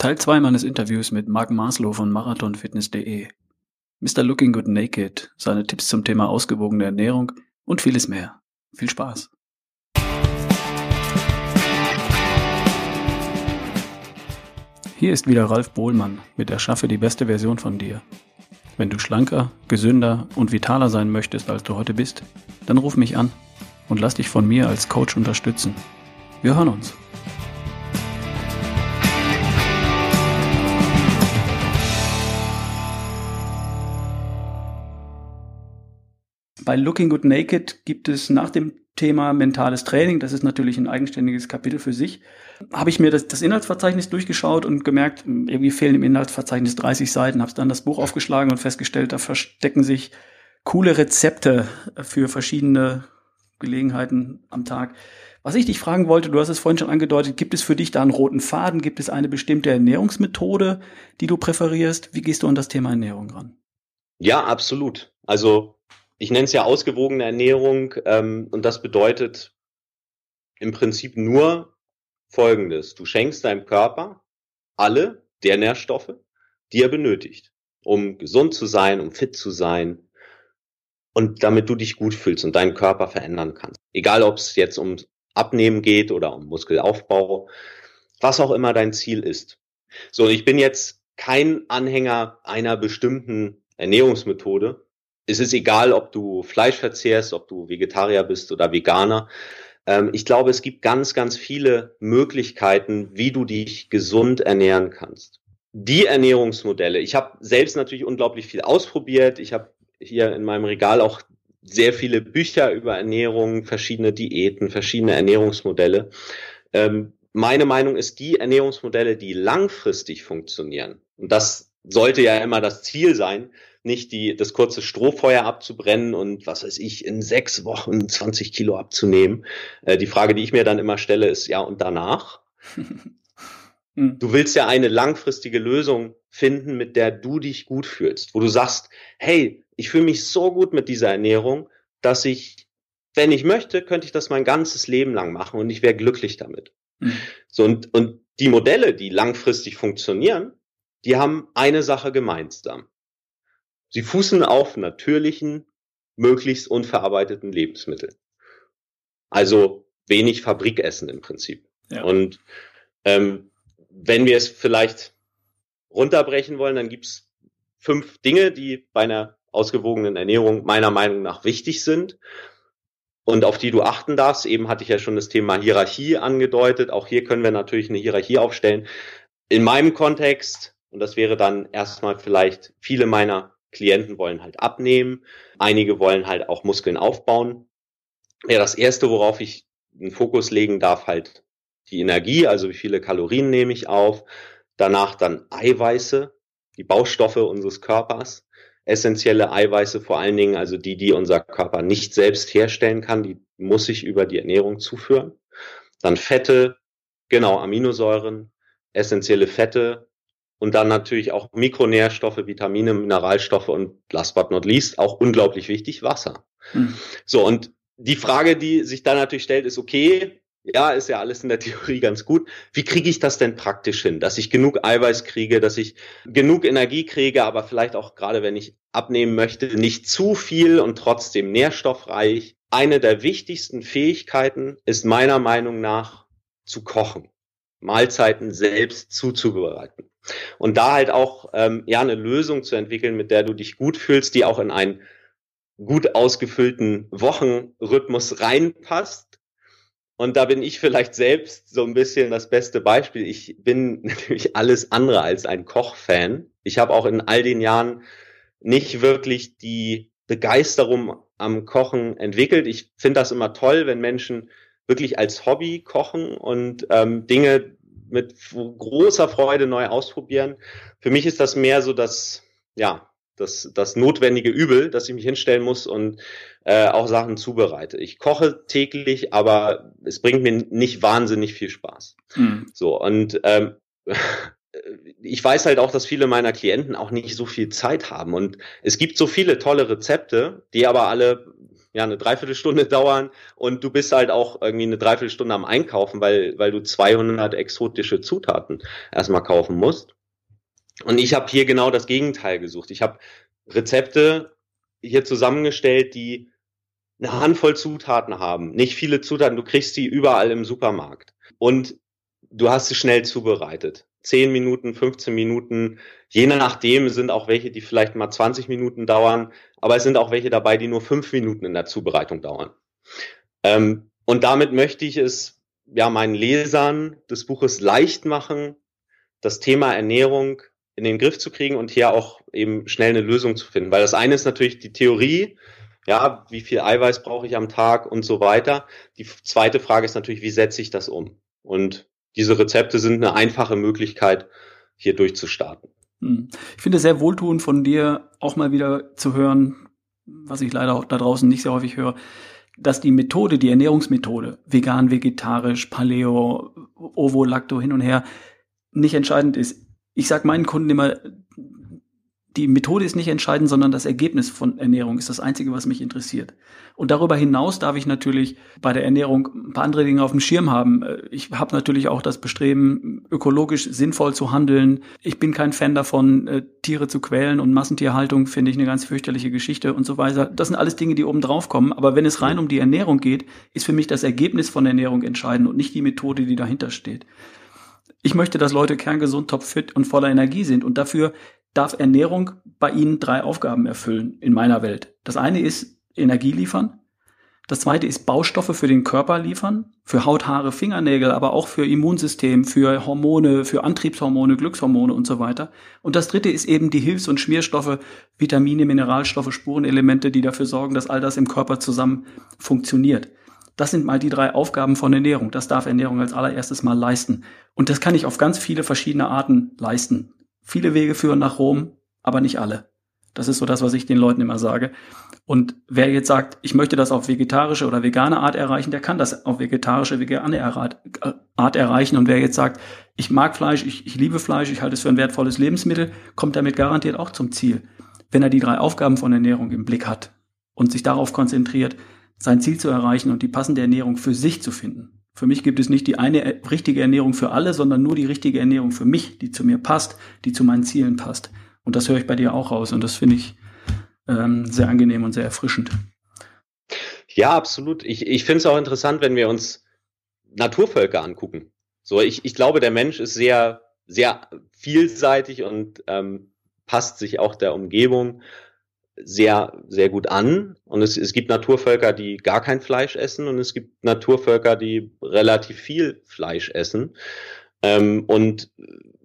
Teil 2 meines Interviews mit Marc Maslow von marathonfitness.de. Mr. Looking Good Naked, seine Tipps zum Thema ausgewogene Ernährung und vieles mehr. Viel Spaß! Hier ist wieder Ralf Bohlmann mit Erschaffe die beste Version von dir. Wenn du schlanker, gesünder und vitaler sein möchtest, als du heute bist, dann ruf mich an und lass dich von mir als Coach unterstützen. Wir hören uns. Bei Looking Good Naked gibt es nach dem Thema mentales Training, das ist natürlich ein eigenständiges Kapitel für sich, habe ich mir das, das Inhaltsverzeichnis durchgeschaut und gemerkt, irgendwie fehlen im Inhaltsverzeichnis 30 Seiten, habe dann das Buch aufgeschlagen und festgestellt, da verstecken sich coole Rezepte für verschiedene Gelegenheiten am Tag. Was ich dich fragen wollte, du hast es vorhin schon angedeutet, gibt es für dich da einen roten Faden? Gibt es eine bestimmte Ernährungsmethode, die du präferierst? Wie gehst du an das Thema Ernährung ran? Ja, absolut. Also ich nenne es ja ausgewogene Ernährung ähm, und das bedeutet im Prinzip nur Folgendes. Du schenkst deinem Körper alle der Nährstoffe, die er benötigt, um gesund zu sein, um fit zu sein und damit du dich gut fühlst und deinen Körper verändern kannst. Egal, ob es jetzt um Abnehmen geht oder um Muskelaufbau, was auch immer dein Ziel ist. So, ich bin jetzt kein Anhänger einer bestimmten Ernährungsmethode, es ist egal, ob du Fleisch verzehrst, ob du Vegetarier bist oder Veganer. Ähm, ich glaube, es gibt ganz, ganz viele Möglichkeiten, wie du dich gesund ernähren kannst. Die Ernährungsmodelle. Ich habe selbst natürlich unglaublich viel ausprobiert. Ich habe hier in meinem Regal auch sehr viele Bücher über Ernährung, verschiedene Diäten, verschiedene Ernährungsmodelle. Ähm, meine Meinung ist, die Ernährungsmodelle, die langfristig funktionieren, und das sollte ja immer das Ziel sein, nicht die, das kurze Strohfeuer abzubrennen und was weiß ich, in sechs Wochen 20 Kilo abzunehmen. Äh, die Frage, die ich mir dann immer stelle, ist ja, und danach? Hm. Du willst ja eine langfristige Lösung finden, mit der du dich gut fühlst, wo du sagst, hey, ich fühle mich so gut mit dieser Ernährung, dass ich, wenn ich möchte, könnte ich das mein ganzes Leben lang machen und ich wäre glücklich damit. Mhm. So, und, und die Modelle, die langfristig funktionieren, die haben eine Sache gemeinsam. Sie fußen auf natürlichen, möglichst unverarbeiteten Lebensmitteln. Also wenig Fabrikessen im Prinzip. Ja. Und ähm, wenn wir es vielleicht runterbrechen wollen, dann gibt's fünf Dinge, die bei einer ausgewogenen Ernährung meiner Meinung nach wichtig sind und auf die du achten darfst. Eben hatte ich ja schon das Thema Hierarchie angedeutet. Auch hier können wir natürlich eine Hierarchie aufstellen. In meinem Kontext, und das wäre dann erstmal vielleicht viele meiner Klienten wollen halt abnehmen, einige wollen halt auch Muskeln aufbauen. Ja, das erste, worauf ich einen Fokus legen darf, halt die Energie, also wie viele Kalorien nehme ich auf. Danach dann Eiweiße, die Baustoffe unseres Körpers, essentielle Eiweiße vor allen Dingen, also die, die unser Körper nicht selbst herstellen kann, die muss ich über die Ernährung zuführen. Dann Fette, genau, Aminosäuren, essentielle Fette, und dann natürlich auch Mikronährstoffe, Vitamine, Mineralstoffe und last but not least auch unglaublich wichtig, Wasser. Mhm. So, und die Frage, die sich dann natürlich stellt, ist, okay, ja, ist ja alles in der Theorie ganz gut. Wie kriege ich das denn praktisch hin, dass ich genug Eiweiß kriege, dass ich genug Energie kriege, aber vielleicht auch gerade, wenn ich abnehmen möchte, nicht zu viel und trotzdem nährstoffreich. Eine der wichtigsten Fähigkeiten ist meiner Meinung nach zu kochen, Mahlzeiten selbst zuzubereiten. Und da halt auch ähm, ja eine Lösung zu entwickeln, mit der du dich gut fühlst, die auch in einen gut ausgefüllten Wochenrhythmus reinpasst. Und da bin ich vielleicht selbst so ein bisschen das beste Beispiel. Ich bin natürlich alles andere als ein Kochfan. Ich habe auch in all den Jahren nicht wirklich die Begeisterung am Kochen entwickelt. Ich finde das immer toll, wenn Menschen wirklich als Hobby kochen und ähm, Dinge mit großer Freude neu ausprobieren. Für mich ist das mehr so das, ja, das, das notwendige Übel, dass ich mich hinstellen muss und äh, auch Sachen zubereite. Ich koche täglich, aber es bringt mir nicht wahnsinnig viel Spaß. Mhm. So, und ähm, ich weiß halt auch, dass viele meiner Klienten auch nicht so viel Zeit haben. Und es gibt so viele tolle Rezepte, die aber alle ja eine Dreiviertelstunde dauern und du bist halt auch irgendwie eine Dreiviertelstunde am Einkaufen, weil, weil du 200 exotische Zutaten erstmal kaufen musst. Und ich habe hier genau das Gegenteil gesucht. Ich habe Rezepte hier zusammengestellt, die eine Handvoll Zutaten haben. Nicht viele Zutaten, du kriegst die überall im Supermarkt. Und du hast sie schnell zubereitet. 10 Minuten, 15 Minuten, je nachdem sind auch welche, die vielleicht mal 20 Minuten dauern, aber es sind auch welche dabei, die nur 5 Minuten in der Zubereitung dauern. Ähm, und damit möchte ich es ja meinen Lesern des Buches leicht machen, das Thema Ernährung in den Griff zu kriegen und hier auch eben schnell eine Lösung zu finden. Weil das eine ist natürlich die Theorie, ja, wie viel Eiweiß brauche ich am Tag und so weiter. Die zweite Frage ist natürlich, wie setze ich das um? Und diese Rezepte sind eine einfache Möglichkeit, hier durchzustarten. Hm. Ich finde es sehr wohltuend von dir auch mal wieder zu hören, was ich leider da draußen nicht sehr häufig höre, dass die Methode, die Ernährungsmethode, vegan, vegetarisch, Paleo, Ovo, Lacto hin und her, nicht entscheidend ist. Ich sage meinen Kunden immer, die Methode ist nicht entscheidend, sondern das Ergebnis von Ernährung ist das Einzige, was mich interessiert. Und darüber hinaus darf ich natürlich bei der Ernährung ein paar andere Dinge auf dem Schirm haben. Ich habe natürlich auch das Bestreben, ökologisch sinnvoll zu handeln. Ich bin kein Fan davon, äh, Tiere zu quälen und Massentierhaltung finde ich eine ganz fürchterliche Geschichte und so weiter. Das sind alles Dinge, die oben drauf kommen. Aber wenn es rein um die Ernährung geht, ist für mich das Ergebnis von Ernährung entscheidend und nicht die Methode, die dahinter steht. Ich möchte, dass Leute kerngesund, topfit und voller Energie sind. Und dafür darf Ernährung bei Ihnen drei Aufgaben erfüllen in meiner Welt. Das eine ist Energie liefern. Das zweite ist Baustoffe für den Körper liefern, für Haut, Haare, Fingernägel, aber auch für Immunsystem, für Hormone, für Antriebshormone, Glückshormone und so weiter. Und das dritte ist eben die Hilfs- und Schmierstoffe, Vitamine, Mineralstoffe, Spurenelemente, die dafür sorgen, dass all das im Körper zusammen funktioniert. Das sind mal die drei Aufgaben von Ernährung. Das darf Ernährung als allererstes mal leisten. Und das kann ich auf ganz viele verschiedene Arten leisten. Viele Wege führen nach Rom, aber nicht alle. Das ist so das, was ich den Leuten immer sage. Und wer jetzt sagt, ich möchte das auf vegetarische oder vegane Art erreichen, der kann das auf vegetarische, vegane Art erreichen. Und wer jetzt sagt, ich mag Fleisch, ich, ich liebe Fleisch, ich halte es für ein wertvolles Lebensmittel, kommt damit garantiert auch zum Ziel. Wenn er die drei Aufgaben von Ernährung im Blick hat und sich darauf konzentriert, sein Ziel zu erreichen und die passende Ernährung für sich zu finden. Für mich gibt es nicht die eine richtige Ernährung für alle, sondern nur die richtige Ernährung für mich, die zu mir passt, die zu meinen Zielen passt. Und das höre ich bei dir auch raus und das finde ich ähm, sehr angenehm und sehr erfrischend. Ja, absolut. Ich, ich finde es auch interessant, wenn wir uns Naturvölker angucken. So, ich, ich glaube, der Mensch ist sehr, sehr vielseitig und ähm, passt sich auch der Umgebung sehr, sehr gut an. Und es, es gibt Naturvölker, die gar kein Fleisch essen und es gibt Naturvölker, die relativ viel Fleisch essen. Ähm, und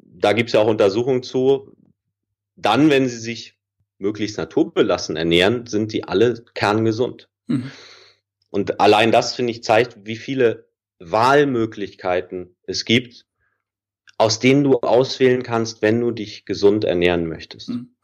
da gibt es ja auch Untersuchungen zu. Dann, wenn sie sich möglichst naturbelassen ernähren, sind die alle kerngesund. Mhm. Und allein das, finde ich, zeigt, wie viele Wahlmöglichkeiten es gibt, aus denen du auswählen kannst, wenn du dich gesund ernähren möchtest. Mhm.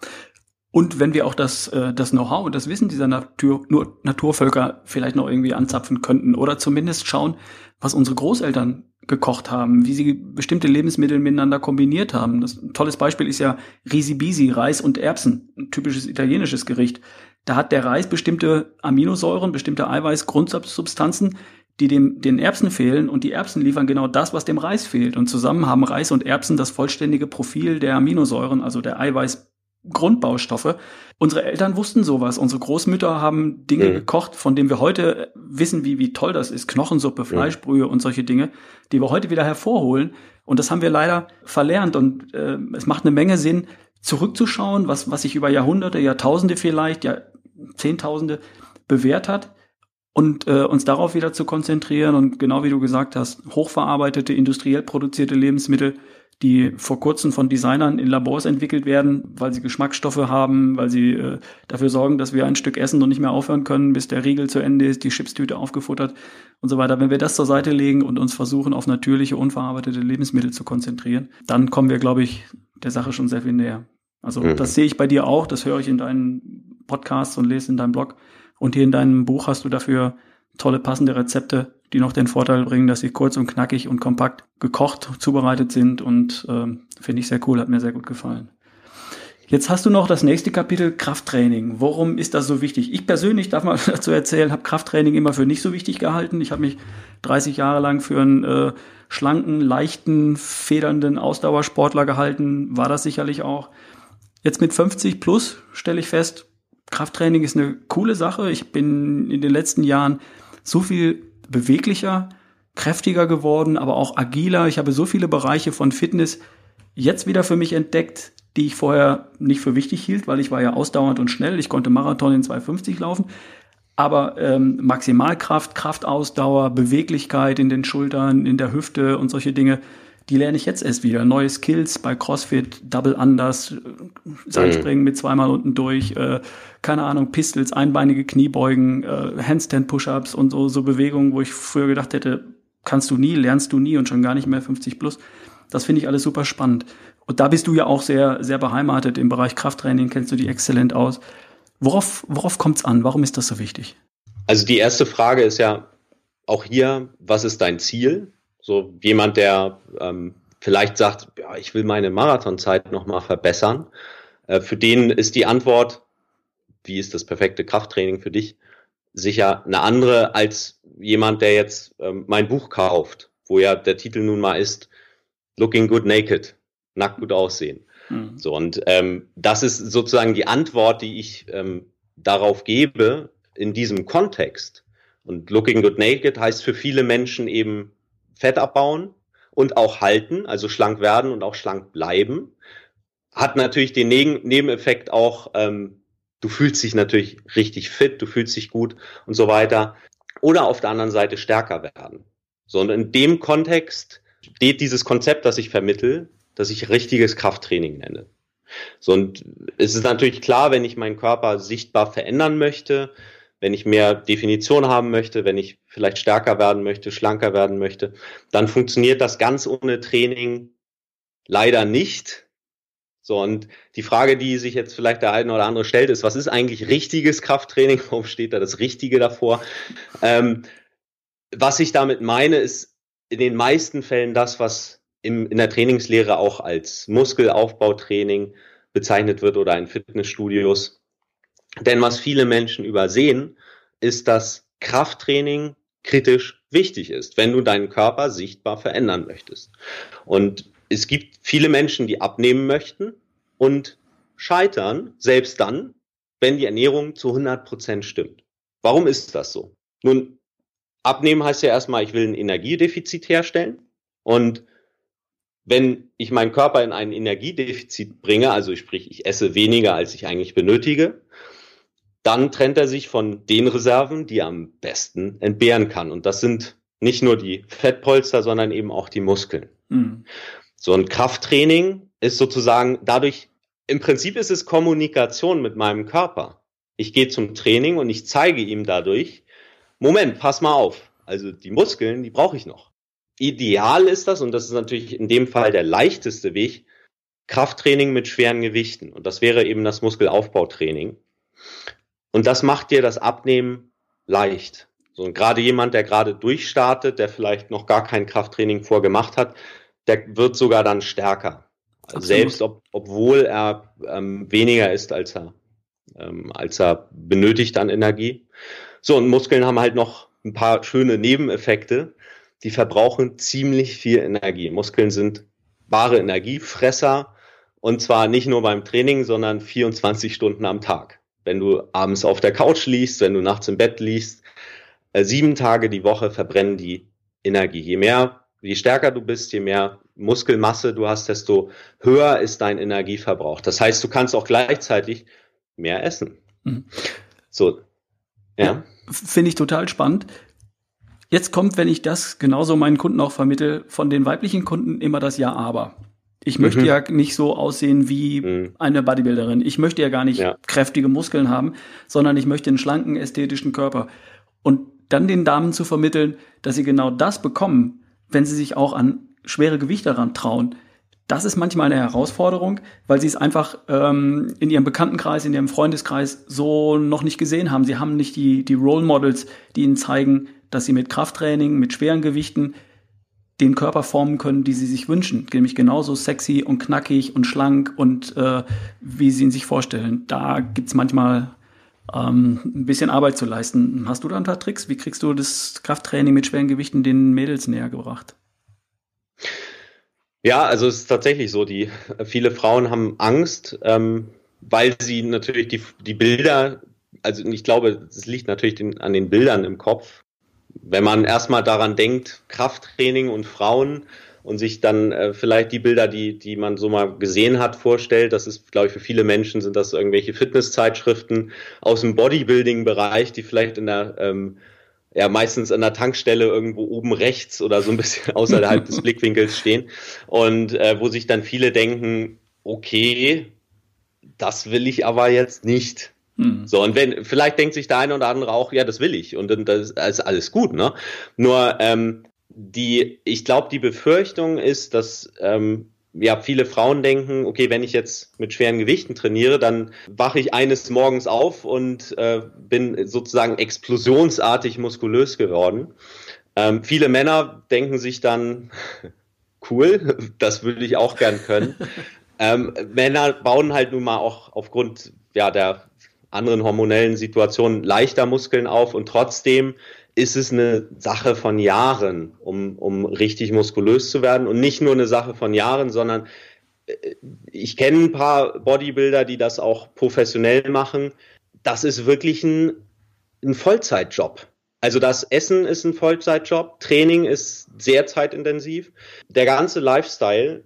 Und wenn wir auch das, äh, das Know-how und das Wissen dieser Natur, nur Naturvölker vielleicht noch irgendwie anzapfen könnten oder zumindest schauen, was unsere Großeltern gekocht haben, wie sie bestimmte Lebensmittel miteinander kombiniert haben. Das, ein tolles Beispiel ist ja Risibisi, Reis und Erbsen, ein typisches italienisches Gericht. Da hat der Reis bestimmte Aminosäuren, bestimmte Eiweiß-Grundsubstanzen, die dem, den Erbsen fehlen und die Erbsen liefern genau das, was dem Reis fehlt. Und zusammen haben Reis und Erbsen das vollständige Profil der Aminosäuren, also der Eiweiß Grundbaustoffe. Unsere Eltern wussten sowas. Unsere Großmütter haben Dinge mhm. gekocht, von denen wir heute wissen, wie, wie toll das ist. Knochensuppe, Fleischbrühe mhm. und solche Dinge, die wir heute wieder hervorholen. Und das haben wir leider verlernt. Und äh, es macht eine Menge Sinn, zurückzuschauen, was, was sich über Jahrhunderte, Jahrtausende vielleicht, ja, Zehntausende bewährt hat und äh, uns darauf wieder zu konzentrieren und genau wie du gesagt hast, hochverarbeitete, industriell produzierte Lebensmittel die vor kurzem von Designern in Labors entwickelt werden, weil sie Geschmacksstoffe haben, weil sie äh, dafür sorgen, dass wir ein Stück essen und nicht mehr aufhören können, bis der Riegel zu Ende ist, die Chipstüte aufgefuttert und so weiter. Wenn wir das zur Seite legen und uns versuchen, auf natürliche, unverarbeitete Lebensmittel zu konzentrieren, dann kommen wir, glaube ich, der Sache schon sehr viel näher. Also mhm. das sehe ich bei dir auch, das höre ich in deinen Podcasts und lese in deinem Blog. Und hier in deinem Buch hast du dafür tolle passende Rezepte die noch den Vorteil bringen, dass sie kurz und knackig und kompakt gekocht, zubereitet sind und äh, finde ich sehr cool, hat mir sehr gut gefallen. Jetzt hast du noch das nächste Kapitel Krafttraining. Warum ist das so wichtig? Ich persönlich darf mal dazu erzählen, habe Krafttraining immer für nicht so wichtig gehalten. Ich habe mich 30 Jahre lang für einen äh, schlanken, leichten, federnden Ausdauersportler gehalten. War das sicherlich auch. Jetzt mit 50 plus stelle ich fest, Krafttraining ist eine coole Sache. Ich bin in den letzten Jahren so viel beweglicher, kräftiger geworden, aber auch agiler. Ich habe so viele Bereiche von Fitness jetzt wieder für mich entdeckt, die ich vorher nicht für wichtig hielt, weil ich war ja ausdauernd und schnell. Ich konnte Marathon in 2,50 laufen. Aber ähm, Maximalkraft, Kraftausdauer, Beweglichkeit in den Schultern, in der Hüfte und solche Dinge, die lerne ich jetzt erst wieder. Neue Skills bei CrossFit, Double Unders, Seilspringen mhm. mit zweimal unten durch, äh, keine Ahnung, Pistols, einbeinige Kniebeugen, äh, Handstand-Push-Ups und so, so Bewegungen, wo ich früher gedacht hätte, kannst du nie, lernst du nie und schon gar nicht mehr 50 plus. Das finde ich alles super spannend. Und da bist du ja auch sehr, sehr beheimatet im Bereich Krafttraining, kennst du die exzellent aus. Worauf, worauf kommt es an? Warum ist das so wichtig? Also die erste Frage ist ja auch hier, was ist dein Ziel? So jemand, der ähm, vielleicht sagt, ja, ich will meine Marathonzeit nochmal verbessern. Äh, für den ist die Antwort, wie ist das perfekte Krafttraining für dich, sicher eine andere als jemand, der jetzt ähm, mein Buch kauft, wo ja der Titel nun mal ist, Looking Good Naked nackt gut aussehen. Mhm. So, und ähm, das ist sozusagen die Antwort, die ich ähm, darauf gebe in diesem Kontext. Und looking good naked heißt für viele Menschen eben Fett abbauen und auch halten, also schlank werden und auch schlank bleiben. Hat natürlich den Neben Nebeneffekt auch, ähm, du fühlst dich natürlich richtig fit, du fühlst dich gut und so weiter. Oder auf der anderen Seite stärker werden. So, und in dem Kontext steht dieses Konzept, das ich vermittel, das ich richtiges Krafttraining nenne. So, und es ist natürlich klar, wenn ich meinen Körper sichtbar verändern möchte, wenn ich mehr Definition haben möchte, wenn ich vielleicht stärker werden möchte, schlanker werden möchte, dann funktioniert das ganz ohne Training leider nicht. So, und die Frage, die sich jetzt vielleicht der eine oder andere stellt, ist, was ist eigentlich richtiges Krafttraining? Warum steht da das Richtige davor? Ähm, was ich damit meine, ist in den meisten Fällen das, was im, in der Trainingslehre auch als Muskelaufbautraining bezeichnet wird oder in Fitnessstudios. Denn was viele Menschen übersehen, ist, dass Krafttraining kritisch wichtig ist, wenn du deinen Körper sichtbar verändern möchtest. Und es gibt viele Menschen, die abnehmen möchten und scheitern, selbst dann, wenn die Ernährung zu 100 Prozent stimmt. Warum ist das so? Nun, abnehmen heißt ja erstmal, ich will ein Energiedefizit herstellen und wenn ich meinen Körper in ein Energiedefizit bringe, also sprich, ich esse weniger, als ich eigentlich benötige, dann trennt er sich von den Reserven, die er am besten entbehren kann. Und das sind nicht nur die Fettpolster, sondern eben auch die Muskeln. Mhm. So ein Krafttraining ist sozusagen dadurch, im Prinzip ist es Kommunikation mit meinem Körper. Ich gehe zum Training und ich zeige ihm dadurch, Moment, pass mal auf. Also die Muskeln, die brauche ich noch. Ideal ist das, und das ist natürlich in dem Fall der leichteste Weg, Krafttraining mit schweren Gewichten. Und das wäre eben das Muskelaufbautraining. Und das macht dir das Abnehmen leicht. So, und gerade jemand, der gerade durchstartet, der vielleicht noch gar kein Krafttraining vorgemacht hat, der wird sogar dann stärker. Absolut. Selbst ob, obwohl er ähm, weniger ist, als er, ähm, als er benötigt an Energie. So, und Muskeln haben halt noch ein paar schöne Nebeneffekte die verbrauchen ziemlich viel Energie. Muskeln sind wahre Energiefresser und zwar nicht nur beim Training, sondern 24 Stunden am Tag. Wenn du abends auf der Couch liegst, wenn du nachts im Bett liegst, äh, sieben Tage die Woche verbrennen die Energie. Je mehr, je stärker du bist, je mehr Muskelmasse du hast, desto höher ist dein Energieverbrauch. Das heißt, du kannst auch gleichzeitig mehr essen. Mhm. So, ja. ja Finde ich total spannend. Jetzt kommt, wenn ich das genauso meinen Kunden auch vermittel, von den weiblichen Kunden immer das Ja, aber. Ich möchte mhm. ja nicht so aussehen wie mhm. eine Bodybuilderin. Ich möchte ja gar nicht ja. kräftige Muskeln haben, sondern ich möchte einen schlanken, ästhetischen Körper. Und dann den Damen zu vermitteln, dass sie genau das bekommen, wenn sie sich auch an schwere Gewichte daran trauen. Das ist manchmal eine Herausforderung, weil sie es einfach ähm, in ihrem Bekanntenkreis, in ihrem Freundeskreis so noch nicht gesehen haben. Sie haben nicht die, die Role Models, die ihnen zeigen, dass sie mit Krafttraining, mit schweren Gewichten den Körper formen können, die sie sich wünschen. Nämlich genauso sexy und knackig und schlank und äh, wie sie ihn sich vorstellen. Da gibt's manchmal ähm, ein bisschen Arbeit zu leisten. Hast du da ein paar Tricks? Wie kriegst du das Krafttraining mit schweren Gewichten den Mädels näher gebracht? Ja, also es ist tatsächlich so, die viele Frauen haben Angst, ähm, weil sie natürlich die, die Bilder, also ich glaube, es liegt natürlich den, an den Bildern im Kopf. Wenn man erstmal daran denkt, Krafttraining und Frauen und sich dann äh, vielleicht die Bilder, die, die man so mal gesehen hat, vorstellt, das ist, glaube ich, für viele Menschen sind das irgendwelche Fitnesszeitschriften aus dem Bodybuilding-Bereich, die vielleicht in der ähm, ja meistens an der Tankstelle irgendwo oben rechts oder so ein bisschen außerhalb des Blickwinkels stehen und äh, wo sich dann viele denken, okay, das will ich aber jetzt nicht. Hm. So, und wenn, vielleicht denkt sich der eine oder andere auch, ja, das will ich und dann das ist alles gut, ne? Nur, ähm, die, ich glaube, die Befürchtung ist, dass ähm, ja, viele Frauen denken, okay, wenn ich jetzt mit schweren Gewichten trainiere, dann wache ich eines Morgens auf und äh, bin sozusagen explosionsartig muskulös geworden. Ähm, viele Männer denken sich dann, cool, das würde ich auch gern können. ähm, Männer bauen halt nun mal auch aufgrund ja, der anderen hormonellen Situationen leichter Muskeln auf und trotzdem ist es eine Sache von Jahren, um, um richtig muskulös zu werden und nicht nur eine Sache von Jahren, sondern äh, ich kenne ein paar Bodybuilder, die das auch professionell machen. Das ist wirklich ein, ein Vollzeitjob. Also das Essen ist ein Vollzeitjob, Training ist sehr zeitintensiv. Der ganze Lifestyle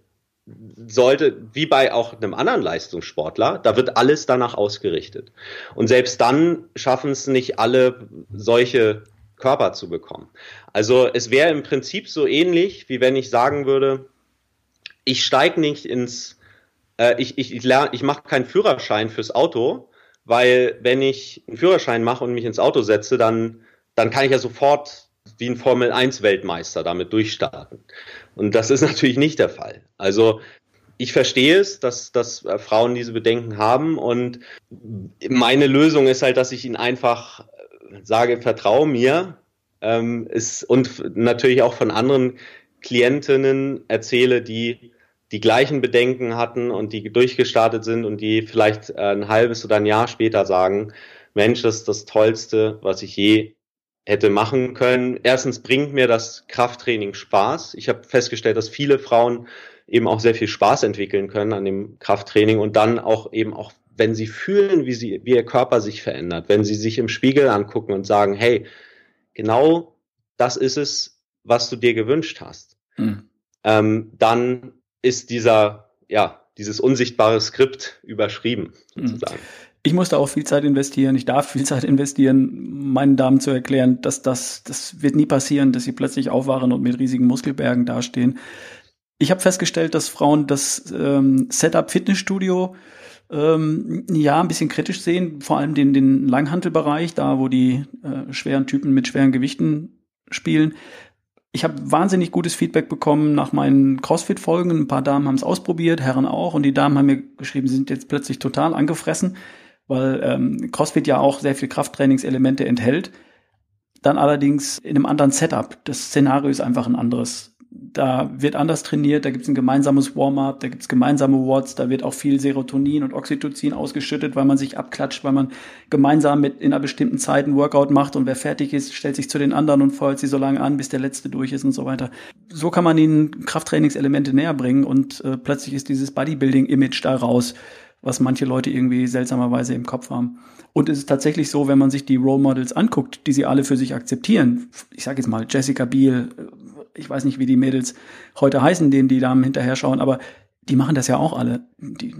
sollte, wie bei auch einem anderen Leistungssportler, da wird alles danach ausgerichtet. Und selbst dann schaffen es nicht alle solche Körper zu bekommen. Also es wäre im Prinzip so ähnlich, wie wenn ich sagen würde, ich steige nicht ins, äh, ich, ich, ich, lerne, ich mache keinen Führerschein fürs Auto, weil wenn ich einen Führerschein mache und mich ins Auto setze, dann, dann kann ich ja sofort wie ein Formel 1 Weltmeister damit durchstarten. Und das ist natürlich nicht der Fall. Also ich verstehe es, dass, dass Frauen diese Bedenken haben und meine Lösung ist halt, dass ich ihnen einfach sage, vertraue mir, ähm, ist, und natürlich auch von anderen Klientinnen erzähle, die die gleichen Bedenken hatten und die durchgestartet sind und die vielleicht äh, ein halbes oder ein Jahr später sagen, Mensch, das ist das Tollste, was ich je hätte machen können. Erstens bringt mir das Krafttraining Spaß. Ich habe festgestellt, dass viele Frauen eben auch sehr viel Spaß entwickeln können an dem Krafttraining und dann auch eben auch wenn sie fühlen, wie, sie, wie ihr Körper sich verändert, wenn sie sich im Spiegel angucken und sagen, hey, genau das ist es, was du dir gewünscht hast, mhm. ähm, dann ist dieser, ja, dieses unsichtbare Skript überschrieben, hm. sozusagen. Ich musste auch viel Zeit investieren, ich darf viel Zeit investieren, meinen Damen zu erklären, dass das, das wird nie passieren, dass sie plötzlich aufwachen und mit riesigen Muskelbergen dastehen. Ich habe festgestellt, dass Frauen das ähm, Setup Fitnessstudio ähm, ja ein bisschen kritisch sehen, vor allem den, den Langhantelbereich, da wo die äh, schweren Typen mit schweren Gewichten spielen. Ich habe wahnsinnig gutes Feedback bekommen nach meinen CrossFit-Folgen. Ein paar Damen haben es ausprobiert, Herren auch, und die Damen haben mir geschrieben, sie sind jetzt plötzlich total angefressen, weil ähm, CrossFit ja auch sehr viel Krafttrainingselemente enthält. Dann allerdings in einem anderen Setup. Das Szenario ist einfach ein anderes da wird anders trainiert, da gibt es ein gemeinsames Warm-up, da gibt es gemeinsame Watts, da wird auch viel Serotonin und Oxytocin ausgeschüttet, weil man sich abklatscht, weil man gemeinsam mit in einer bestimmten Zeit ein Workout macht und wer fertig ist, stellt sich zu den anderen und feuert sie so lange an, bis der letzte durch ist und so weiter. So kann man ihnen Krafttrainingselemente näher bringen und äh, plötzlich ist dieses Bodybuilding-Image da raus, was manche Leute irgendwie seltsamerweise im Kopf haben. Und es ist tatsächlich so, wenn man sich die Role Models anguckt, die sie alle für sich akzeptieren, ich sage jetzt mal Jessica Biel, ich weiß nicht, wie die Mädels heute heißen, denen die Damen hinterher schauen, aber die machen das ja auch alle. Die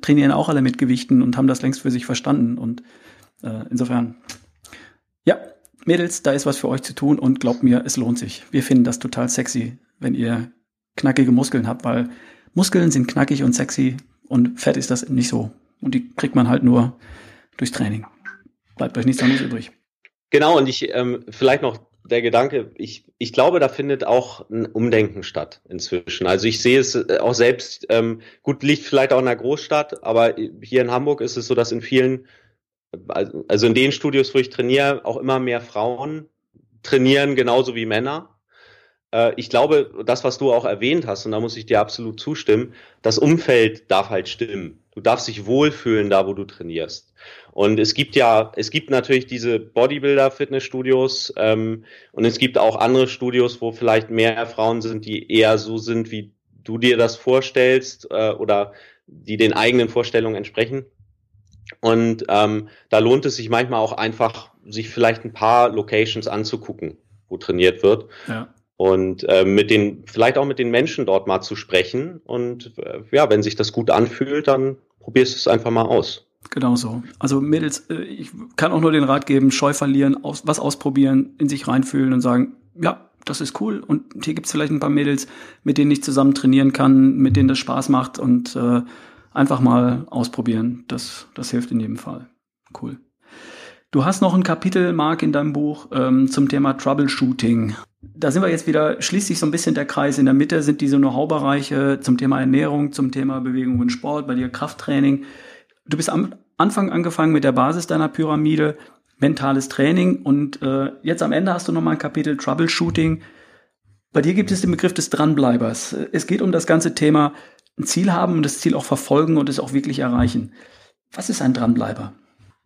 trainieren auch alle mit Gewichten und haben das längst für sich verstanden. Und äh, insofern, ja, Mädels, da ist was für euch zu tun und glaubt mir, es lohnt sich. Wir finden das total sexy, wenn ihr knackige Muskeln habt, weil Muskeln sind knackig und sexy und Fett ist das nicht so. Und die kriegt man halt nur durchs Training. Bleibt euch nichts anderes übrig. Genau, und ich ähm, vielleicht noch der Gedanke, ich, ich glaube, da findet auch ein Umdenken statt inzwischen. Also ich sehe es äh, auch selbst, ähm, gut, liegt vielleicht auch in einer Großstadt, aber hier in Hamburg ist es so, dass in vielen, also in den Studios, wo ich trainiere, auch immer mehr Frauen trainieren, genauso wie Männer. Äh, ich glaube, das, was du auch erwähnt hast, und da muss ich dir absolut zustimmen, das Umfeld darf halt stimmen. Du darfst dich wohlfühlen da, wo du trainierst. Und es gibt ja, es gibt natürlich diese Bodybuilder-Fitnessstudios ähm, und es gibt auch andere Studios, wo vielleicht mehr Frauen sind, die eher so sind, wie du dir das vorstellst äh, oder die den eigenen Vorstellungen entsprechen. Und ähm, da lohnt es sich manchmal auch einfach, sich vielleicht ein paar Locations anzugucken, wo trainiert wird. Ja. Und äh, mit den, vielleicht auch mit den Menschen dort mal zu sprechen. Und äh, ja, wenn sich das gut anfühlt, dann probierst du es einfach mal aus. Genau so. Also Mädels, äh, ich kann auch nur den Rat geben, Scheu verlieren, aus, was ausprobieren, in sich reinfühlen und sagen, ja, das ist cool. Und hier gibt's vielleicht ein paar Mädels, mit denen ich zusammen trainieren kann, mit denen das Spaß macht und äh, einfach mal ausprobieren. Das, das hilft in jedem Fall. Cool. Du hast noch ein Kapitel, Marc, in deinem Buch ähm, zum Thema Troubleshooting. Da sind wir jetzt wieder, schließt sich so ein bisschen der Kreis. In der Mitte sind diese Know-how-Bereiche zum Thema Ernährung, zum Thema Bewegung und Sport, bei dir Krafttraining. Du bist am Anfang angefangen mit der Basis deiner Pyramide, mentales Training und äh, jetzt am Ende hast du nochmal ein Kapitel Troubleshooting. Bei dir gibt es den Begriff des Dranbleibers. Es geht um das ganze Thema ein Ziel haben und das Ziel auch verfolgen und es auch wirklich erreichen. Was ist ein Dranbleiber?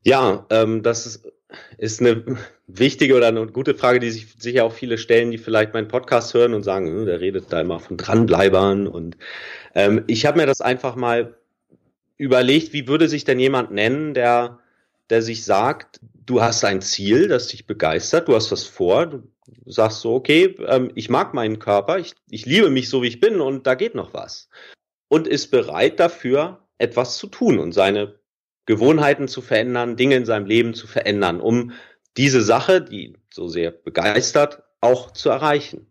Ja, ähm, das ist, ist eine wichtige oder eine gute Frage, die sich sicher auch viele stellen, die vielleicht meinen Podcast hören und sagen, hm, der redet da immer von Dranbleibern. Und ähm, ich habe mir das einfach mal überlegt, wie würde sich denn jemand nennen, der, der sich sagt, du hast ein Ziel, das dich begeistert, du hast was vor, du sagst so, okay, ähm, ich mag meinen Körper, ich, ich liebe mich so, wie ich bin und da geht noch was. Und ist bereit dafür, etwas zu tun und seine Gewohnheiten zu verändern, Dinge in seinem Leben zu verändern, um diese Sache, die so sehr begeistert, auch zu erreichen.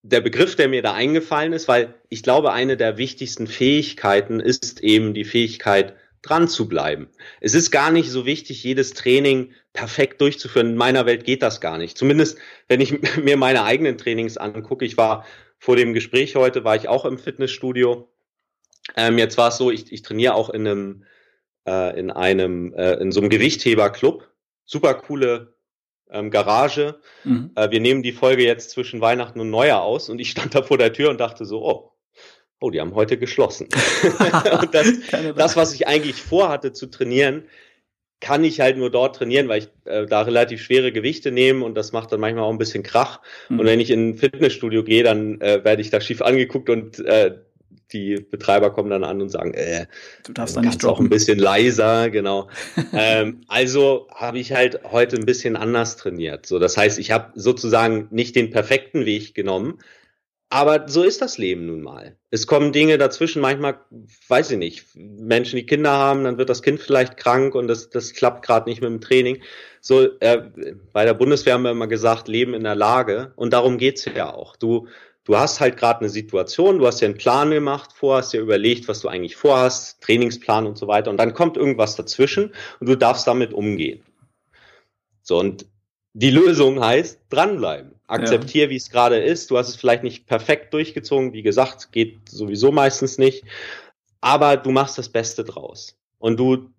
Der Begriff, der mir da eingefallen ist, weil ich glaube, eine der wichtigsten Fähigkeiten ist eben die Fähigkeit, dran zu bleiben. Es ist gar nicht so wichtig, jedes Training perfekt durchzuführen. In meiner Welt geht das gar nicht. Zumindest, wenn ich mir meine eigenen Trainings angucke. Ich war vor dem Gespräch heute, war ich auch im Fitnessstudio. Ähm, jetzt war es so, ich, ich trainiere auch in einem äh, in einem, äh, in so einem Gewichtheberclub. Super coole ähm, Garage. Mhm. Äh, wir nehmen die Folge jetzt zwischen Weihnachten und Neujahr aus und ich stand da vor der Tür und dachte so, oh, oh, die haben heute geschlossen. und das, das, was ich eigentlich vorhatte zu trainieren, kann ich halt nur dort trainieren, weil ich äh, da relativ schwere Gewichte nehme und das macht dann manchmal auch ein bisschen Krach. Mhm. Und wenn ich in ein Fitnessstudio gehe, dann äh, werde ich da schief angeguckt und äh, die Betreiber kommen dann an und sagen, äh, du darfst da nicht auch ein bisschen leiser, genau. ähm, also habe ich halt heute ein bisschen anders trainiert. So, das heißt, ich habe sozusagen nicht den perfekten Weg genommen, aber so ist das Leben nun mal. Es kommen Dinge dazwischen, manchmal, weiß ich nicht, Menschen, die Kinder haben, dann wird das Kind vielleicht krank und das, das klappt gerade nicht mit dem Training. So, äh, bei der Bundeswehr haben wir immer gesagt, Leben in der Lage und darum geht's ja auch. Du du hast halt gerade eine Situation, du hast dir einen Plan gemacht vor, hast dir überlegt, was du eigentlich vorhast, Trainingsplan und so weiter, und dann kommt irgendwas dazwischen und du darfst damit umgehen. So, und die Lösung heißt dranbleiben. Akzeptier, ja. wie es gerade ist. Du hast es vielleicht nicht perfekt durchgezogen, wie gesagt, geht sowieso meistens nicht. Aber du machst das Beste draus. Und du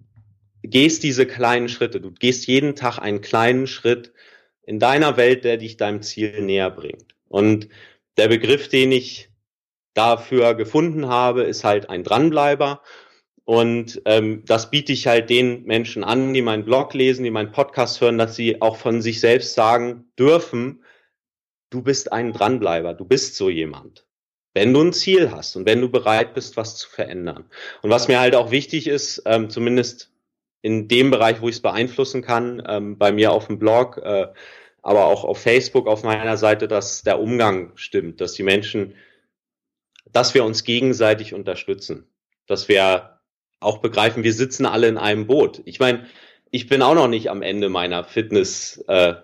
gehst diese kleinen Schritte. Du gehst jeden Tag einen kleinen Schritt in deiner Welt, der dich deinem Ziel näher bringt. Und der Begriff, den ich dafür gefunden habe, ist halt ein Dranbleiber. Und ähm, das biete ich halt den Menschen an, die meinen Blog lesen, die meinen Podcast hören, dass sie auch von sich selbst sagen dürfen, du bist ein Dranbleiber, du bist so jemand. Wenn du ein Ziel hast und wenn du bereit bist, was zu verändern. Und was mir halt auch wichtig ist, ähm, zumindest in dem Bereich, wo ich es beeinflussen kann, ähm, bei mir auf dem Blog, äh, aber auch auf Facebook auf meiner Seite, dass der Umgang stimmt, dass die Menschen, dass wir uns gegenseitig unterstützen, dass wir auch begreifen, wir sitzen alle in einem Boot. Ich meine, ich bin auch noch nicht am Ende meiner Fitness. Äh,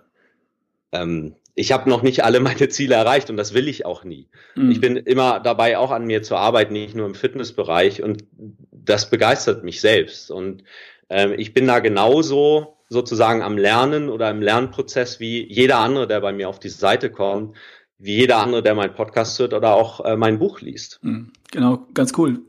ähm, ich habe noch nicht alle meine Ziele erreicht und das will ich auch nie. Mhm. Ich bin immer dabei, auch an mir zu arbeiten, nicht nur im Fitnessbereich und das begeistert mich selbst. Und ähm, ich bin da genauso sozusagen am Lernen oder im Lernprozess wie jeder andere, der bei mir auf die Seite kommt, wie jeder andere, der meinen Podcast hört oder auch äh, mein Buch liest. Hm, genau, ganz cool.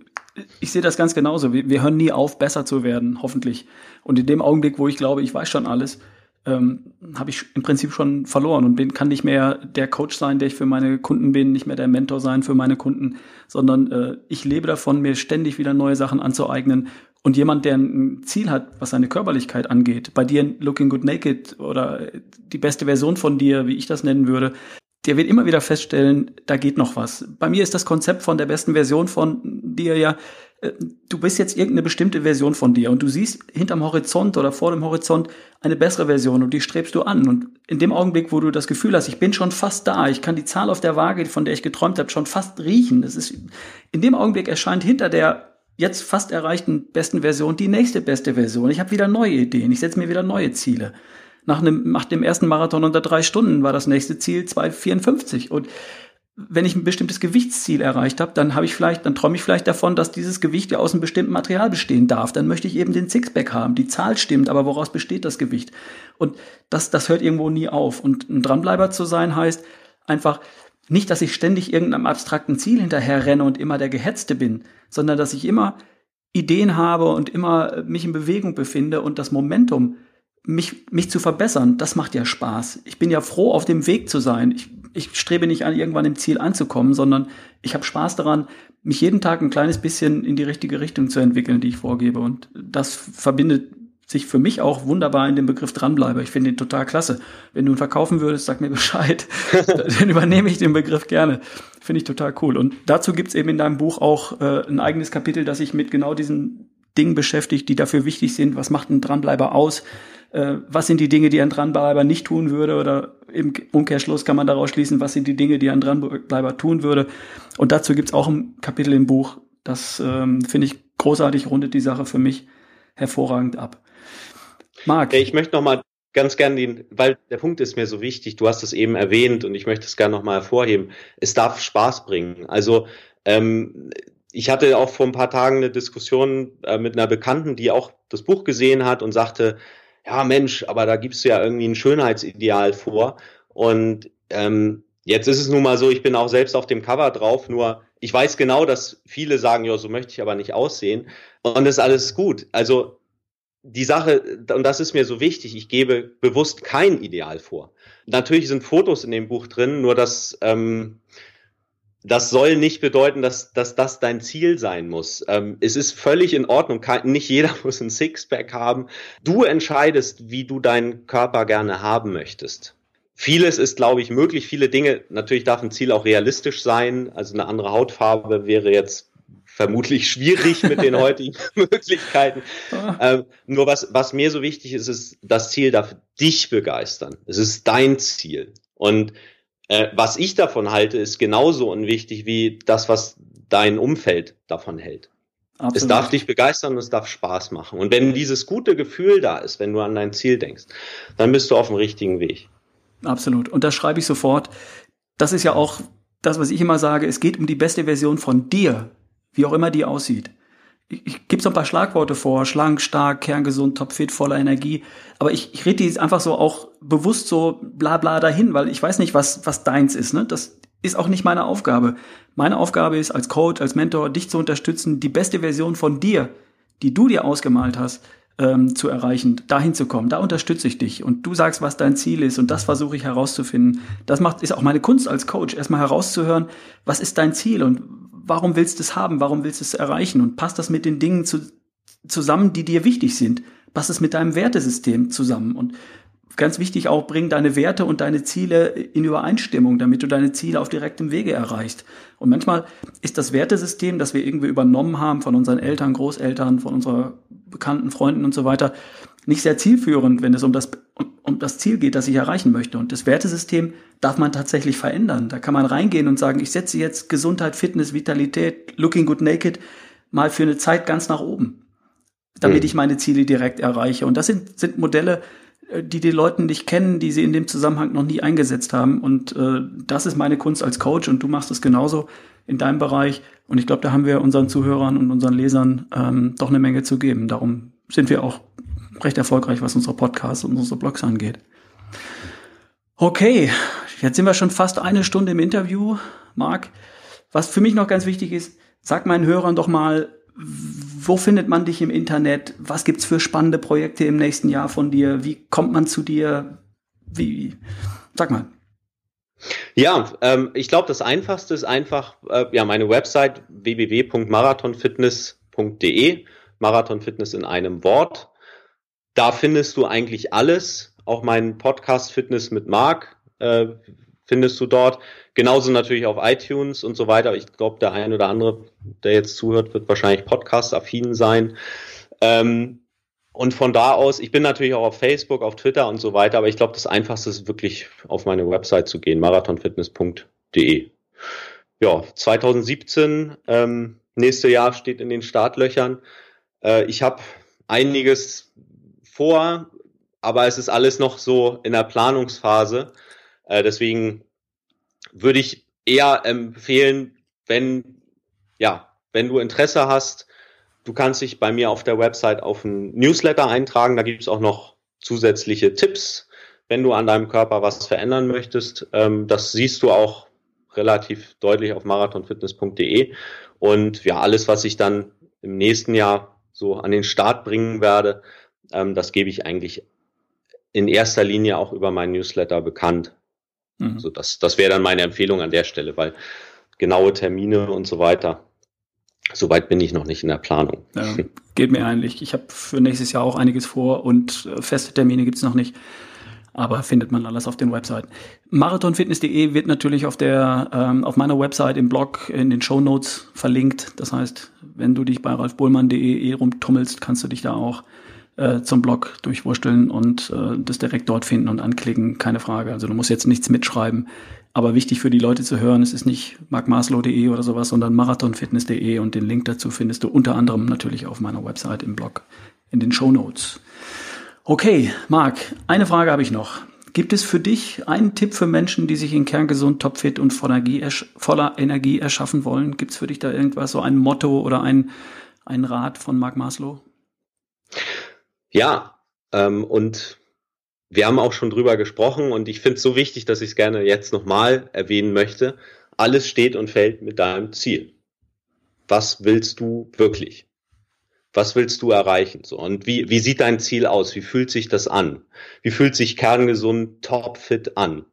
Ich sehe das ganz genauso. Wir, wir hören nie auf, besser zu werden, hoffentlich. Und in dem Augenblick, wo ich glaube, ich weiß schon alles, ähm, habe ich im Prinzip schon verloren und bin, kann nicht mehr der Coach sein, der ich für meine Kunden bin, nicht mehr der Mentor sein für meine Kunden, sondern äh, ich lebe davon, mir ständig wieder neue Sachen anzueignen. Und jemand, der ein Ziel hat, was seine Körperlichkeit angeht, bei dir Looking Good Naked oder die beste Version von dir, wie ich das nennen würde, der wird immer wieder feststellen, da geht noch was. Bei mir ist das Konzept von der besten Version von dir ja, äh, du bist jetzt irgendeine bestimmte Version von dir und du siehst hinterm Horizont oder vor dem Horizont eine bessere Version und die strebst du an. Und in dem Augenblick, wo du das Gefühl hast, ich bin schon fast da, ich kann die Zahl auf der Waage, von der ich geträumt habe, schon fast riechen. Das ist, in dem Augenblick erscheint hinter der jetzt fast erreichten besten Version die nächste beste Version. Ich habe wieder neue Ideen, ich setze mir wieder neue Ziele. Nach, einem, nach dem ersten Marathon unter drei Stunden war das nächste Ziel 2,54. Und wenn ich ein bestimmtes Gewichtsziel erreicht habe, dann habe ich vielleicht, dann träume ich vielleicht davon, dass dieses Gewicht ja aus einem bestimmten Material bestehen darf. Dann möchte ich eben den Sixpack haben. Die Zahl stimmt, aber woraus besteht das Gewicht? Und das, das hört irgendwo nie auf. Und ein Dranbleiber zu sein heißt einfach nicht, dass ich ständig irgendeinem abstrakten Ziel hinterher renne und immer der Gehetzte bin, sondern dass ich immer Ideen habe und immer mich in Bewegung befinde und das Momentum mich, mich zu verbessern, das macht ja Spaß. Ich bin ja froh, auf dem Weg zu sein. Ich, ich strebe nicht an, irgendwann im Ziel anzukommen, sondern ich habe Spaß daran, mich jeden Tag ein kleines bisschen in die richtige Richtung zu entwickeln, die ich vorgebe. Und das verbindet sich für mich auch wunderbar in dem Begriff dranbleibe. Ich finde ihn total klasse. Wenn du ihn verkaufen würdest, sag mir Bescheid. Dann übernehme ich den Begriff gerne. Finde ich total cool. Und dazu gibt's eben in deinem Buch auch äh, ein eigenes Kapitel, das sich mit genau diesen Dingen beschäftigt, die dafür wichtig sind. Was macht ein Dranbleiber aus? äh, was sind die Dinge, die ein Dranbleiber nicht tun würde oder im Umkehrschluss kann man daraus schließen, was sind die Dinge, die ein Dranbleiber tun würde. Und dazu gibt's auch ein Kapitel im Buch, das ähm, finde ich großartig, rundet die Sache für mich hervorragend ab. Marc. Ich möchte noch mal ganz gern den, weil der Punkt ist mir so wichtig, du hast es eben erwähnt und ich möchte es gerne noch mal hervorheben. Es darf Spaß bringen. Also ähm, ich hatte auch vor ein paar Tagen eine Diskussion äh, mit einer Bekannten, die auch das Buch gesehen hat und sagte, ja Mensch, aber da gibst du ja irgendwie ein Schönheitsideal vor. Und ähm, jetzt ist es nun mal so, ich bin auch selbst auf dem Cover drauf, nur ich weiß genau, dass viele sagen, ja, so möchte ich aber nicht aussehen. Und das ist alles gut. Also die Sache, und das ist mir so wichtig, ich gebe bewusst kein Ideal vor. Natürlich sind Fotos in dem Buch drin, nur dass ähm, das soll nicht bedeuten, dass, dass das dein Ziel sein muss. Ähm, es ist völlig in Ordnung. Nicht jeder muss ein Sixpack haben. Du entscheidest, wie du deinen Körper gerne haben möchtest. Vieles ist, glaube ich, möglich. Viele Dinge, natürlich darf ein Ziel auch realistisch sein. Also eine andere Hautfarbe wäre jetzt vermutlich schwierig mit den heutigen Möglichkeiten. Ähm, nur was, was mir so wichtig ist, ist, das Ziel darf dich begeistern. Es ist dein Ziel. Und äh, was ich davon halte, ist genauso unwichtig wie das, was dein Umfeld davon hält. Absolut. Es darf dich begeistern und es darf Spaß machen. Und wenn dieses gute Gefühl da ist, wenn du an dein Ziel denkst, dann bist du auf dem richtigen Weg. Absolut. Und das schreibe ich sofort. Das ist ja auch das, was ich immer sage. Es geht um die beste Version von dir, wie auch immer die aussieht ich, ich gebe so ein paar Schlagworte vor, schlank, stark, kerngesund, topfit, voller Energie. Aber ich, ich rede die einfach so auch bewusst so bla bla dahin, weil ich weiß nicht, was, was deins ist. Ne? Das ist auch nicht meine Aufgabe. Meine Aufgabe ist, als Coach, als Mentor, dich zu unterstützen, die beste Version von dir, die du dir ausgemalt hast, ähm, zu erreichen, dahin zu kommen. Da unterstütze ich dich und du sagst, was dein Ziel ist und das versuche ich herauszufinden. Das macht ist auch meine Kunst als Coach, erstmal herauszuhören, was ist dein Ziel und warum willst du es haben? Warum willst du es erreichen? Und passt das mit den Dingen zu, zusammen, die dir wichtig sind? Passt es mit deinem Wertesystem zusammen? Und ganz wichtig auch, bring deine Werte und deine Ziele in Übereinstimmung, damit du deine Ziele auf direktem Wege erreichst. Und manchmal ist das Wertesystem, das wir irgendwie übernommen haben von unseren Eltern, Großeltern, von unseren Bekannten, Freunden und so weiter, nicht sehr zielführend, wenn es um das, um das Ziel geht, das ich erreichen möchte. Und das Wertesystem darf man tatsächlich verändern. Da kann man reingehen und sagen, ich setze jetzt Gesundheit, Fitness, Vitalität, Looking Good Naked mal für eine Zeit ganz nach oben, damit mhm. ich meine Ziele direkt erreiche. Und das sind, sind Modelle, äh, die die Leute nicht kennen, die sie in dem Zusammenhang noch nie eingesetzt haben. Und äh, das ist meine Kunst als Coach und du machst es genauso in deinem Bereich. Und ich glaube, da haben wir unseren Zuhörern und unseren Lesern ähm, doch eine Menge zu geben. Darum sind wir auch recht erfolgreich, was unsere Podcasts und unsere Blogs angeht. Okay, jetzt sind wir schon fast eine Stunde im Interview, Marc. Was für mich noch ganz wichtig ist, sag meinen Hörern doch mal, wo findet man dich im Internet? Was gibt's für spannende Projekte im nächsten Jahr von dir? Wie kommt man zu dir? Wie, sag mal. Ja, ähm, ich glaube, das Einfachste ist einfach, äh, ja, meine Website www.marathonfitness.de, Marathonfitness in einem Wort. Da findest du eigentlich alles, auch meinen Podcast Fitness mit Marc äh, findest du dort. Genauso natürlich auf iTunes und so weiter. Ich glaube, der ein oder andere, der jetzt zuhört, wird wahrscheinlich podcast-affin sein. Ähm, und von da aus, ich bin natürlich auch auf Facebook, auf Twitter und so weiter, aber ich glaube, das Einfachste ist wirklich auf meine Website zu gehen, marathonfitness.de. Ja, 2017, ähm, nächste Jahr steht in den Startlöchern. Äh, ich habe einiges vor, aber es ist alles noch so in der Planungsphase. Äh, deswegen würde ich eher empfehlen, wenn, ja, wenn du Interesse hast, Du kannst dich bei mir auf der Website auf ein Newsletter eintragen. Da gibt es auch noch zusätzliche Tipps, wenn du an deinem Körper was verändern möchtest. Ähm, das siehst du auch relativ deutlich auf marathonfitness.de. Und ja, alles, was ich dann im nächsten Jahr so an den Start bringen werde, ähm, das gebe ich eigentlich in erster Linie auch über meinen Newsletter bekannt. Mhm. Also das, das wäre dann meine Empfehlung an der Stelle, weil genaue Termine und so weiter, Soweit bin ich noch nicht in der Planung. Ja, geht mir eigentlich. Ich habe für nächstes Jahr auch einiges vor und äh, feste Termine gibt's noch nicht. Aber findet man alles auf den Webseiten. Marathonfitness.de wird natürlich auf der ähm, auf meiner Website im Blog in den Show Notes verlinkt. Das heißt, wenn du dich bei ralfbullmann.de eh rumtummelst, kannst du dich da auch äh, zum Blog durchwursteln und äh, das direkt dort finden und anklicken. Keine Frage. Also du musst jetzt nichts mitschreiben. Aber wichtig für die Leute zu hören, es ist nicht markmaslow.de oder sowas, sondern marathonfitness.de und den Link dazu findest du unter anderem natürlich auf meiner Website im Blog in den Show Notes. Okay, Marc, eine Frage habe ich noch. Gibt es für dich einen Tipp für Menschen, die sich in kerngesund, topfit und voller Energie, erschaffen wollen? Gibt es für dich da irgendwas, so ein Motto oder ein, ein Rat von Mark Maslow? Ja, ähm, und wir haben auch schon drüber gesprochen und ich finde es so wichtig, dass ich es gerne jetzt nochmal erwähnen möchte. Alles steht und fällt mit deinem Ziel. Was willst du wirklich? Was willst du erreichen? So, und wie, wie sieht dein Ziel aus? Wie fühlt sich das an? Wie fühlt sich kerngesund, topfit an?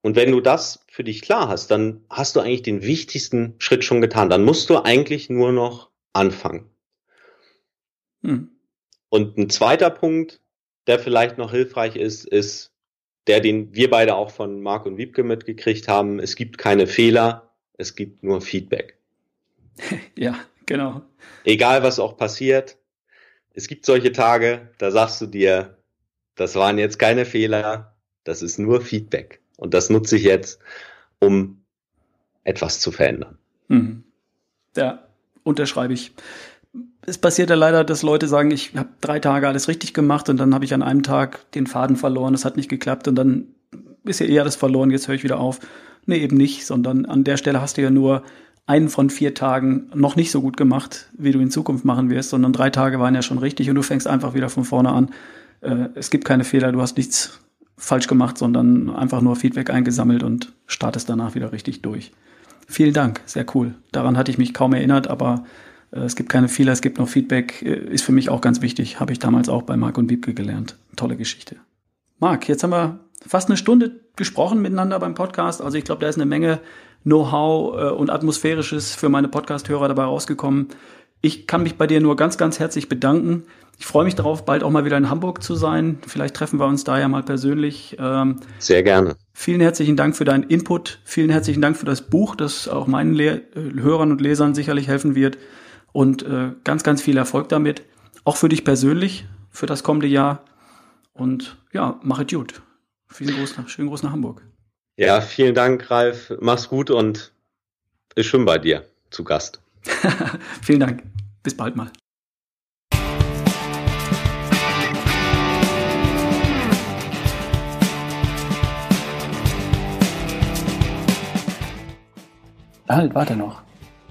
Und wenn du das für dich klar hast, dann hast du eigentlich den wichtigsten Schritt schon getan. Dann musst du eigentlich nur noch anfangen. Hm. Und ein zweiter Punkt, der vielleicht noch hilfreich ist, ist der, den wir beide auch von Marc und Wiebke mitgekriegt haben. Es gibt keine Fehler, es gibt nur Feedback. Ja, genau. Egal, was auch passiert, es gibt solche Tage, da sagst du dir, das waren jetzt keine Fehler, das ist nur Feedback. Und das nutze ich jetzt, um etwas zu verändern. Mhm. Ja, unterschreibe ich es passiert ja leider, dass Leute sagen, ich habe drei Tage alles richtig gemacht und dann habe ich an einem Tag den Faden verloren, es hat nicht geklappt und dann ist ja eher das verloren, jetzt höre ich wieder auf. Nee, eben nicht, sondern an der Stelle hast du ja nur einen von vier Tagen noch nicht so gut gemacht, wie du in Zukunft machen wirst, sondern drei Tage waren ja schon richtig und du fängst einfach wieder von vorne an. Äh, es gibt keine Fehler, du hast nichts falsch gemacht, sondern einfach nur Feedback eingesammelt und startest danach wieder richtig durch. Vielen Dank, sehr cool. Daran hatte ich mich kaum erinnert, aber es gibt keine Fehler, es gibt noch Feedback, äh, ist für mich auch ganz wichtig. Habe ich damals auch bei Marc und Wiebke gelernt. Tolle Geschichte. Marc, jetzt haben wir fast eine Stunde gesprochen miteinander beim Podcast. Also ich glaube, da ist eine Menge Know-how äh, und Atmosphärisches für meine Podcast-Hörer dabei rausgekommen. Ich kann mich bei dir nur ganz, ganz herzlich bedanken. Ich freue mich darauf, bald auch mal wieder in Hamburg zu sein. Vielleicht treffen wir uns da ja mal persönlich. Ähm, Sehr gerne. Vielen herzlichen Dank für deinen Input. Vielen herzlichen Dank für das Buch, das auch meinen Le Hörern und Lesern sicherlich helfen wird. Und äh, ganz, ganz viel Erfolg damit. Auch für dich persönlich, für das kommende Jahr. Und ja, mach es gut. Vielen Gruß nach, schönen Gruß nach Hamburg. Ja, vielen Dank, Ralf. Mach's gut und ist schön bei dir zu Gast. vielen Dank. Bis bald mal. Halt, warte noch.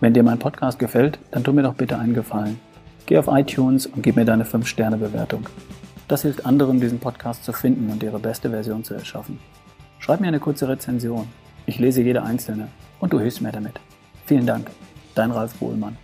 Wenn dir mein Podcast gefällt, dann tu mir doch bitte einen Gefallen. Geh auf iTunes und gib mir deine 5-Sterne-Bewertung. Das hilft anderen, diesen Podcast zu finden und ihre beste Version zu erschaffen. Schreib mir eine kurze Rezension. Ich lese jede einzelne und du hilfst mir damit. Vielen Dank. Dein Ralf Bohlmann.